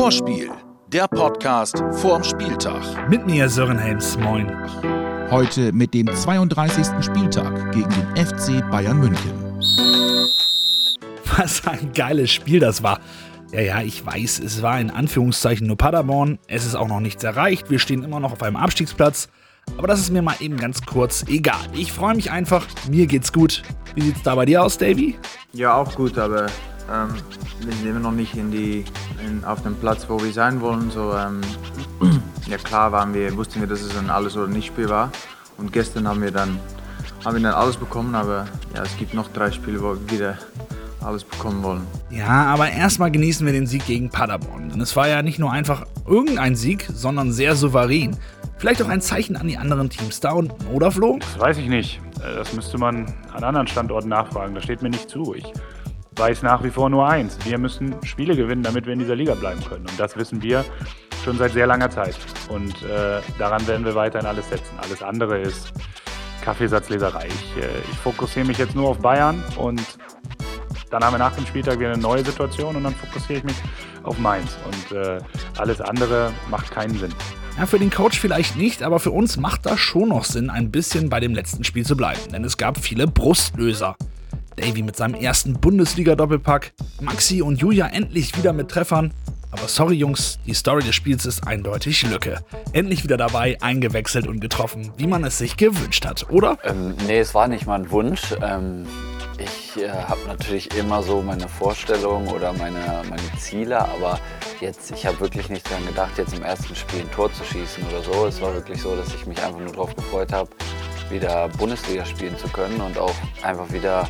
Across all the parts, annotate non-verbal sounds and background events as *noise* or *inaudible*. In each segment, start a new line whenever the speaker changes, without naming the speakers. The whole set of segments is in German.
Vorspiel, der Podcast vorm Spieltag.
Mit mir Sören Helms, moin.
Heute mit dem 32. Spieltag gegen den FC Bayern München.
Was ein geiles Spiel das war. Ja, ja, ich weiß, es war in Anführungszeichen nur Paderborn. Es ist auch noch nichts erreicht. Wir stehen immer noch auf einem Abstiegsplatz. Aber das ist mir mal eben ganz kurz egal. Ich freue mich einfach. Mir geht's gut. Wie sieht's da bei dir aus, Davy?
Ja, auch gut, aber ähm, wir sind immer noch nicht in die, in, auf dem Platz, wo wir sein wollen. So, ähm, ja klar waren wir, wussten wir, dass es ein Alles- oder Nicht-Spiel war. Und gestern haben wir dann, haben wir dann alles bekommen, aber ja, es gibt noch drei Spiele, wo wir wieder alles bekommen wollen.
Ja, aber erstmal genießen wir den Sieg gegen Paderborn. Denn es war ja nicht nur einfach irgendein Sieg, sondern sehr souverän. Vielleicht auch ein Zeichen an die anderen Teams da unten, oder Flo?
Das weiß ich nicht. Äh, das müsste man an anderen Standorten nachfragen. Das steht mir nicht zu. Ich weiß nach wie vor nur eins. Wir müssen Spiele gewinnen, damit wir in dieser Liga bleiben können. Und das wissen wir schon seit sehr langer Zeit. Und äh, daran werden wir weiterhin alles setzen. Alles andere ist Kaffeesatzleserei. Ich, äh, ich fokussiere mich jetzt nur auf Bayern und dann haben wir nach dem Spieltag wieder eine neue Situation und dann fokussiere ich mich auf Mainz. Und äh, alles andere macht keinen Sinn.
Ja, für den Coach vielleicht nicht, aber für uns macht das schon noch Sinn, ein bisschen bei dem letzten Spiel zu bleiben, denn es gab viele Brustlöser. Davy mit seinem ersten Bundesliga-Doppelpack, Maxi und Julia endlich wieder mit Treffern. Aber sorry Jungs, die Story des Spiels ist eindeutig Lücke. Endlich wieder dabei, eingewechselt und getroffen, wie man es sich gewünscht hat, oder?
Ähm, nee, es war nicht mein Wunsch. Ähm, ich äh, habe natürlich immer so meine Vorstellungen oder meine, meine Ziele, aber jetzt, ich habe wirklich nicht daran gedacht, jetzt im ersten Spiel ein Tor zu schießen oder so. Es war wirklich so, dass ich mich einfach nur darauf gefreut habe, wieder Bundesliga spielen zu können und auch einfach wieder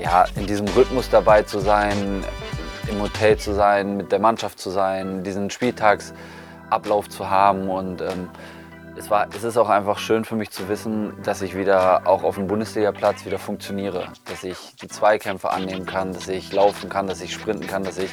ja, in diesem Rhythmus dabei zu sein, im Hotel zu sein, mit der Mannschaft zu sein, diesen Spieltagsablauf zu haben und ähm, es, war, es ist auch einfach schön für mich zu wissen, dass ich wieder auch auf dem Bundesligaplatz wieder funktioniere, dass ich die Zweikämpfe annehmen kann, dass ich laufen kann, dass ich sprinten kann, dass ich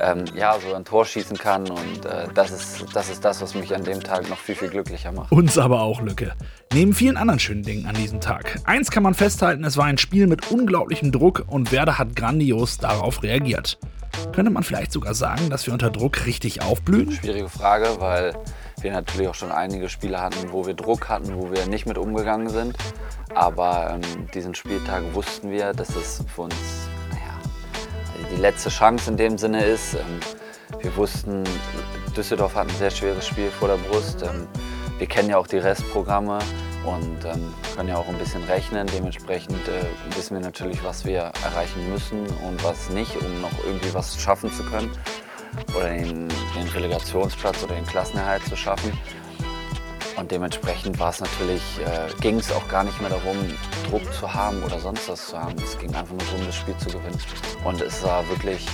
ähm, ja, so ein Tor schießen kann. Und äh, das, ist, das ist das, was mich an dem Tag noch viel, viel glücklicher macht.
Uns aber auch Lücke. Neben vielen anderen schönen Dingen an diesem Tag. Eins kann man festhalten, es war ein Spiel mit unglaublichem Druck und Werder hat grandios darauf reagiert. Könnte man vielleicht sogar sagen, dass wir unter Druck richtig aufblühen?
Schwierige Frage, weil wir natürlich auch schon einige Spiele hatten, wo wir Druck hatten, wo wir nicht mit umgegangen sind. Aber ähm, diesen Spieltag wussten wir, dass es für uns die letzte Chance in dem Sinne ist. Ähm, wir wussten, Düsseldorf hat ein sehr schweres Spiel vor der Brust. Ähm, wir kennen ja auch die Restprogramme und ähm, können ja auch ein bisschen rechnen. Dementsprechend äh, wissen wir natürlich, was wir erreichen müssen und was nicht, um noch irgendwie was schaffen zu können oder den, den Relegationsplatz oder den Klassenerhalt zu schaffen. Und dementsprechend war es natürlich, äh, ging es auch gar nicht mehr darum, Druck zu haben oder sonst was zu haben. Es ging einfach nur darum, das Spiel zu gewinnen. Und es war wirklich,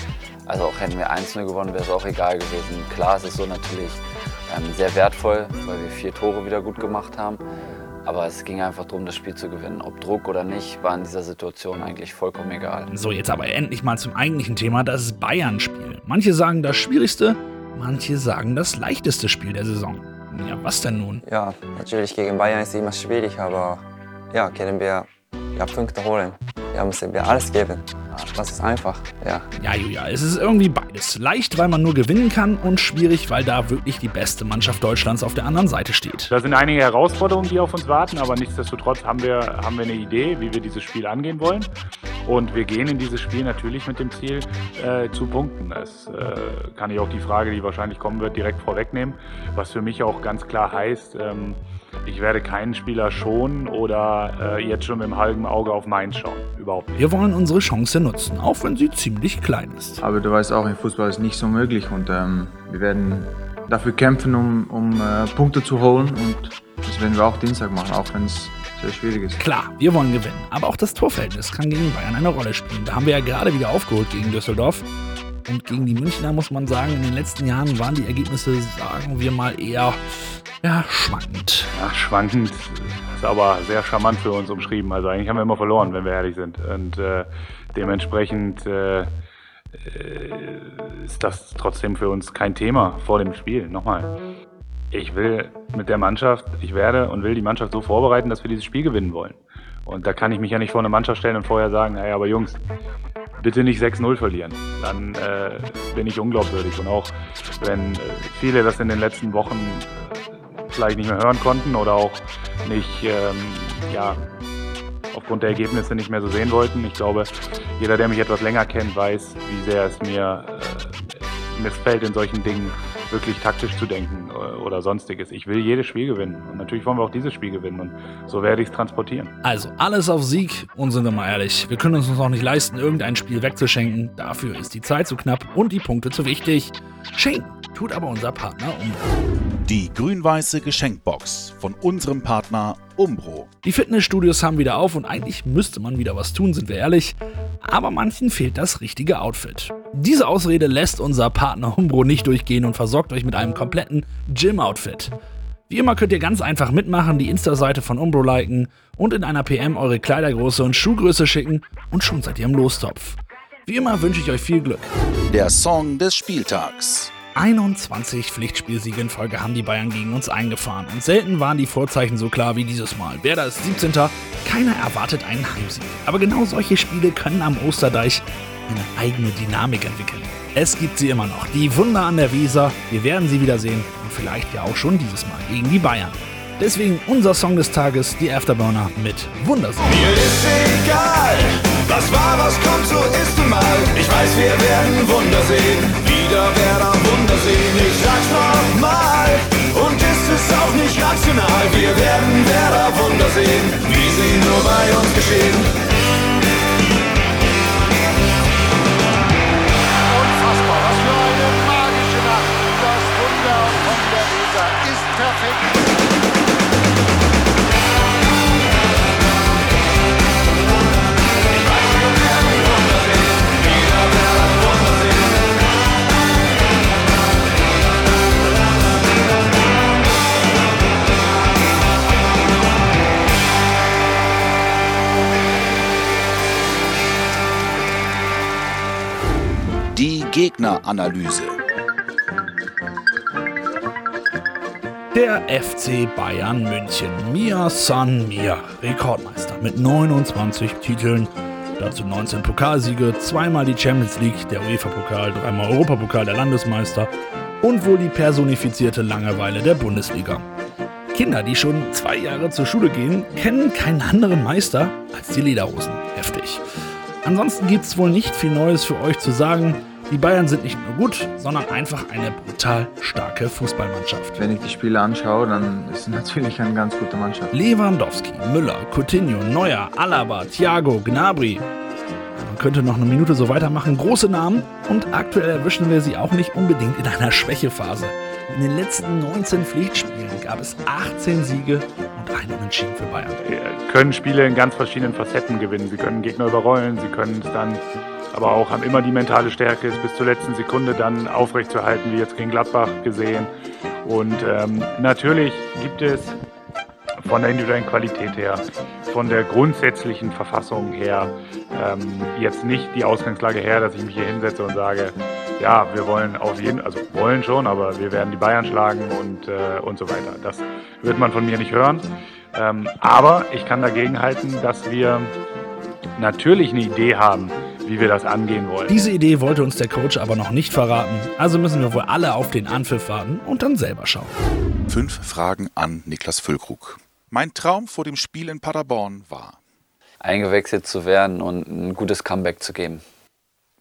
also auch hätten wir einzelne gewonnen, wäre es auch egal gewesen. Klar, es ist so natürlich ähm, sehr wertvoll, weil wir vier Tore wieder gut gemacht haben. Aber es ging einfach darum, das Spiel zu gewinnen. Ob Druck oder nicht, war in dieser Situation eigentlich vollkommen egal.
So, jetzt aber endlich mal zum eigentlichen Thema, das Bayern-Spiel. Manche sagen das schwierigste, manche sagen das leichteste Spiel der Saison. Ja, was denn nun?
Ja, natürlich gegen Bayern ist es immer schwierig, aber ja, können wir ja, Punkte holen. Ja, müssen wir alles geben. Das ist einfach, ja.
Ja, Julia, es ist irgendwie beides. Leicht, weil man nur gewinnen kann und schwierig, weil da wirklich die beste Mannschaft Deutschlands auf der anderen Seite steht.
Da sind einige Herausforderungen, die auf uns warten, aber nichtsdestotrotz haben wir, haben wir eine Idee, wie wir dieses Spiel angehen wollen. Und wir gehen in dieses Spiel natürlich mit dem Ziel äh, zu punkten. Das äh, kann ich auch die Frage, die wahrscheinlich kommen wird, direkt vorwegnehmen. Was für mich auch ganz klar heißt, ähm, ich werde keinen Spieler schonen oder äh, jetzt schon mit dem halben Auge auf Mainz schauen. Überhaupt nicht.
Wir wollen unsere Chance nutzen, auch wenn sie ziemlich klein ist.
Aber du weißt auch, im Fußball ist nicht so möglich und ähm, wir werden dafür kämpfen, um, um äh, Punkte zu holen und das werden wir auch Dienstag machen, auch wenn es sehr schwierig ist.
Klar, wir wollen gewinnen, aber auch das Torverhältnis kann gegen Bayern eine Rolle spielen. Da haben wir ja gerade wieder aufgeholt gegen Düsseldorf. Und gegen die Münchner muss man sagen, in den letzten Jahren waren die Ergebnisse, sagen wir mal, eher ja, schwankend.
Ja, schwankend ist aber sehr charmant für uns umschrieben. Also eigentlich haben wir immer verloren, wenn wir ehrlich sind. Und äh, dementsprechend äh, äh ist das trotzdem für uns kein Thema vor dem Spiel. Nochmal. Ich will mit der Mannschaft, ich werde und will die Mannschaft so vorbereiten, dass wir dieses Spiel gewinnen wollen. Und da kann ich mich ja nicht vor eine Mannschaft stellen und vorher sagen, naja, aber Jungs, bitte nicht 6-0 verlieren. Dann äh, bin ich unglaubwürdig. Und auch wenn äh, viele das in den letzten Wochen äh, vielleicht nicht mehr hören konnten oder auch nicht, ähm, ja, aufgrund der Ergebnisse nicht mehr so sehen wollten. Ich glaube, jeder, der mich etwas länger kennt, weiß, wie sehr es mir äh, missfällt, in solchen Dingen wirklich taktisch zu denken äh, oder sonstiges. Ich will jedes Spiel gewinnen. Und natürlich wollen wir auch dieses Spiel gewinnen. Und so werde ich es transportieren.
Also alles auf Sieg. Und sind wir mal ehrlich, wir können uns auch nicht leisten, irgendein Spiel wegzuschenken. Dafür ist die Zeit zu knapp und die Punkte zu wichtig. Schenken tut aber unser Partner Umbro.
Die grün-weiße Geschenkbox von unserem Partner Umbro.
Die Fitnessstudios haben wieder auf und eigentlich müsste man wieder was tun, sind wir ehrlich. Aber manchen fehlt das richtige Outfit. Diese Ausrede lässt unser Partner Umbro nicht durchgehen und versorgt euch mit einem kompletten Gym-Outfit. Wie immer könnt ihr ganz einfach mitmachen, die Insta-Seite von Umbro liken und in einer PM eure Kleidergröße und Schuhgröße schicken und schon seid ihr im Lostopf. Wie immer wünsche ich euch viel Glück.
Der Song des Spieltags.
21 Pflichtspielsiege in Folge haben die Bayern gegen uns eingefahren und selten waren die Vorzeichen so klar wie dieses Mal. Werder ist 17. Keiner erwartet einen Heimsieg. Aber genau solche Spiele können am Osterdeich eine eigene Dynamik entwickeln. Es gibt sie immer noch, die Wunder an der Weser. Wir werden sie wiedersehen und vielleicht ja auch schon dieses Mal gegen die Bayern. Deswegen unser Song des Tages, die Afterburner mit Wundersinn.
Mir ist egal, was war, was kommt, so ist nun mal. Ich weiß, wir werden Wunder sehen, wieder Werder Wunder sehen. Ich sag's nochmal, und ist es auch nicht rational. Wir werden Werder Wunder sehen, wie sie nur bei uns geschehen.
Unfassbar, was für eine magische Nacht. Das Wunder von der Weser ist perfekt.
Gegneranalyse.
Der FC Bayern München. Mia San Mia. Rekordmeister mit 29 Titeln. Dazu 19 Pokalsiege, zweimal die Champions League, der UEFA-Pokal, dreimal Europapokal der Landesmeister und wohl die personifizierte Langeweile der Bundesliga. Kinder, die schon zwei Jahre zur Schule gehen, kennen keinen anderen Meister als die Lederhosen. Heftig. Ansonsten gibt es wohl nicht viel Neues für euch zu sagen. Die Bayern sind nicht nur gut, sondern einfach eine brutal starke Fußballmannschaft.
Wenn ich die Spiele anschaue, dann ist es natürlich eine ganz gute Mannschaft.
Lewandowski, Müller, Coutinho, Neuer, Alaba, Thiago, Gnabry. Man könnte noch eine Minute so weitermachen. Große Namen und aktuell erwischen wir sie auch nicht unbedingt in einer Schwächephase. In den letzten 19 Pflichtspielen gab es 18 Siege und einen Unentschieden für Bayern.
Wir können Spiele in ganz verschiedenen Facetten gewinnen. Sie können Gegner überrollen, sie können es dann aber auch haben immer die mentale Stärke, es bis zur letzten Sekunde dann aufrechtzuerhalten, wie jetzt gegen Gladbach gesehen. Und ähm, natürlich gibt es von der individuellen Qualität her, von der grundsätzlichen Verfassung her, ähm, jetzt nicht die Ausgangslage her, dass ich mich hier hinsetze und sage, ja, wir wollen auf jeden, also wollen schon, aber wir werden die Bayern schlagen und, äh, und so weiter. Das wird man von mir nicht hören. Ähm, aber ich kann dagegen halten, dass wir natürlich eine Idee haben, wie wir das angehen wollen.
Diese Idee wollte uns der Coach aber noch nicht verraten, also müssen wir wohl alle auf den Anpfiff warten und dann selber schauen.
Fünf Fragen an Niklas Füllkrug. Mein Traum vor dem Spiel in Paderborn war
Eingewechselt zu werden und ein gutes Comeback zu geben.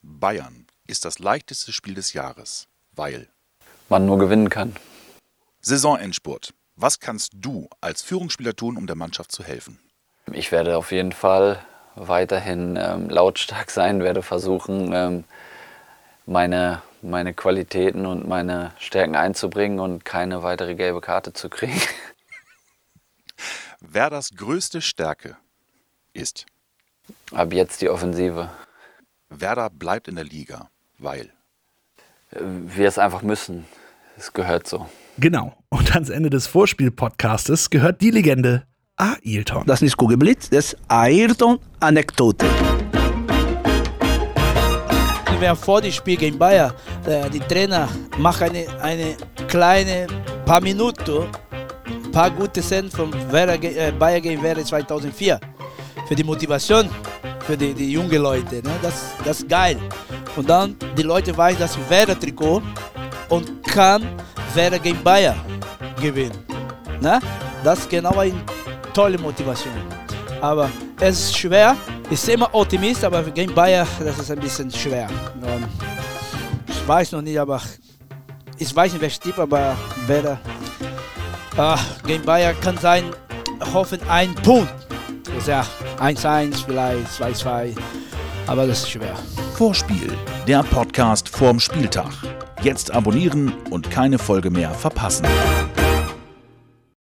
Bayern ist das leichteste Spiel des Jahres, weil
Man nur gewinnen kann.
Saisonendspurt. Was kannst du als Führungsspieler tun, um der Mannschaft zu helfen?
Ich werde auf jeden Fall weiterhin ähm, lautstark *laughs* sein, werde versuchen, ähm, meine, meine Qualitäten und meine Stärken einzubringen und keine weitere gelbe Karte zu kriegen. *laughs*
Werders größte Stärke ist
Ab jetzt die Offensive.
Werder bleibt in der Liga, weil
Äh, Wir es einfach müssen. Es gehört so.
Genau. Und ans Ende des Vorspiel-Podcastes gehört die Legende Ailton.
Das ist nicht Kugelblitz, das ist Ayrton-Anekdote. Wenn vor dem Spiel gegen Bayern, der, die Trainer machen eine, eine kleine paar Minuten, paar gute Szenen von Werder, äh, Bayern gegen Werder 2004. Für die Motivation für die, die jungen Leute. Ne? Das, das ist geil. Und dann die Leute weiß, dass Werder Trikot und kann Werder gegen Bayern gewinnen. Ne? Das ist genau eine tolle Motivation. Aber es ist schwer. Ich bin immer Optimist, aber gegen Bayern, das ist ein bisschen schwer. Und ich weiß noch nicht, aber ich weiß nicht, wer stirbt, aber Werder ah, gegen Bayern kann sein, hoffen ein Punkt. Das ist ja 1-1, vielleicht 2-2, aber das ist schwer.
Vorspiel, der Podcast vorm Spieltag. Jetzt abonnieren und keine Folge mehr verpassen.